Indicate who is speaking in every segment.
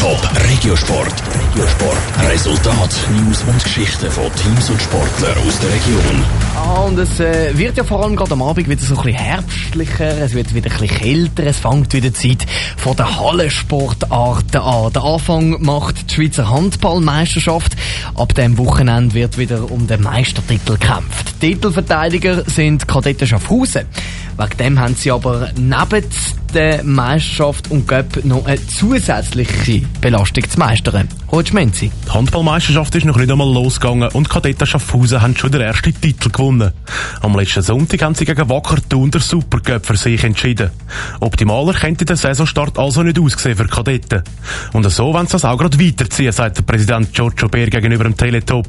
Speaker 1: Top Regiosport. Regiosport. Resultat, News und Geschichten von Teams und Sportlern aus der Region.
Speaker 2: Ah, und es äh, wird ja vor allem gerade am Abend wieder so ein bisschen herbstlicher, es wird wieder ein bisschen kälter, es fängt wieder die Zeit von der Hallensportarten an. Der Anfang macht die Schweizer Handballmeisterschaft. Ab dem Wochenende wird wieder um den Meistertitel gekämpft. Titelverteidiger sind Kadetten Schaffhausen. Wegen dem haben sie aber neben der Meisterschaft und Göpp noch eine zusätzliche Belastung zu meistern. Holst Menzi?
Speaker 3: Die Handballmeisterschaft ist noch nicht einmal losgegangen und Kadetten Schaffhausen haben schon den ersten Titel gewonnen. Am letzten Sonntag haben sie gegen Wacker Thun der Supercup für sich entschieden. Optimaler könnte der Saisonstart also nicht aussehen für Kadetten. Und so wollen sie das auch gerade weiterziehen, sagt der Präsident Giorgio Bär gegenüber dem Teletop.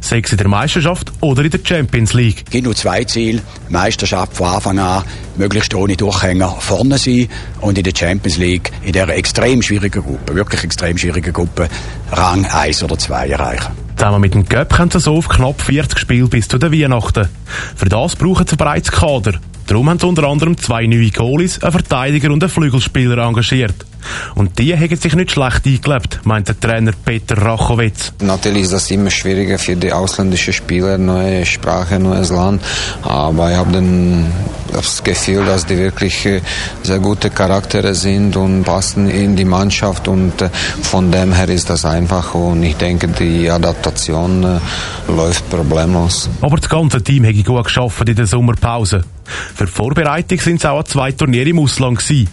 Speaker 3: Sei es in der Meisterschaft oder in der Champions League.
Speaker 4: Es gibt nur zwei Ziele. Meisterschaft von Anfang an, möglichst ohne Durchhänger vorne sein und in der Champions League in dieser extrem schwierigen Gruppe, wirklich extrem schwierigen Gruppe, Rang 1 oder 2 erreichen.
Speaker 3: Zusammen mit dem Göpp kommen sie so auf knapp 40 Spiele bis zu den Weihnachten. Für das brauchen sie bereits Kader. Darum haben sie unter anderem zwei neue Goalies, einen Verteidiger und einen Flügelspieler engagiert. Und die haben sich nicht schlecht eingelebt, meint der Trainer Peter Rachowitz.
Speaker 5: Natürlich ist das immer schwieriger für die ausländischen Spieler, neue Sprache, neues Land. Aber ich habe das Gefühl, dass die wirklich äh, sehr gute Charaktere sind und passen in die Mannschaft. Und äh, von dem her ist das einfach. Und ich denke, die Adaptation äh, läuft problemlos.
Speaker 3: Aber das ganze Team hat gut geschafft in der Sommerpause. Für die Vorbereitung sind es auch zwei Turniere im Ausland gewesen.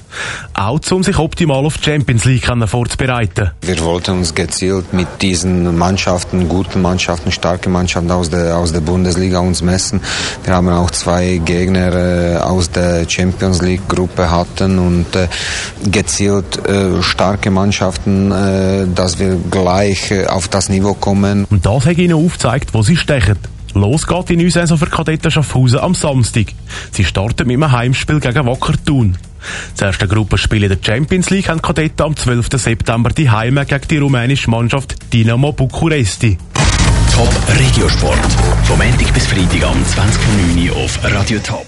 Speaker 3: Auch um sich optimal auf die Champions League vorzubereiten.
Speaker 5: Wir wollten uns gezielt mit diesen Mannschaften, guten Mannschaften, starken Mannschaften aus der, aus der Bundesliga uns messen. Wir haben auch zwei Gegner äh, aus der Champions League Gruppe hatten und äh, gezielt äh, starke Mannschaften, dass wir gleich auf das Niveau kommen.
Speaker 3: Und das hat ihnen aufgezeigt, wo sie stechen. Los geht die neue Saison für Kadetten Schaffhausen am Samstag. Sie starten mit einem Heimspiel gegen Wacker Thun. Das erste Gruppenspiel in der Champions League haben Kadetten am 12. September die Heime gegen die rumänische Mannschaft Dinamo Bucuresti.
Speaker 1: Top Regiosport. Vom Montag bis Freitag am 20.09. auf Radio Top.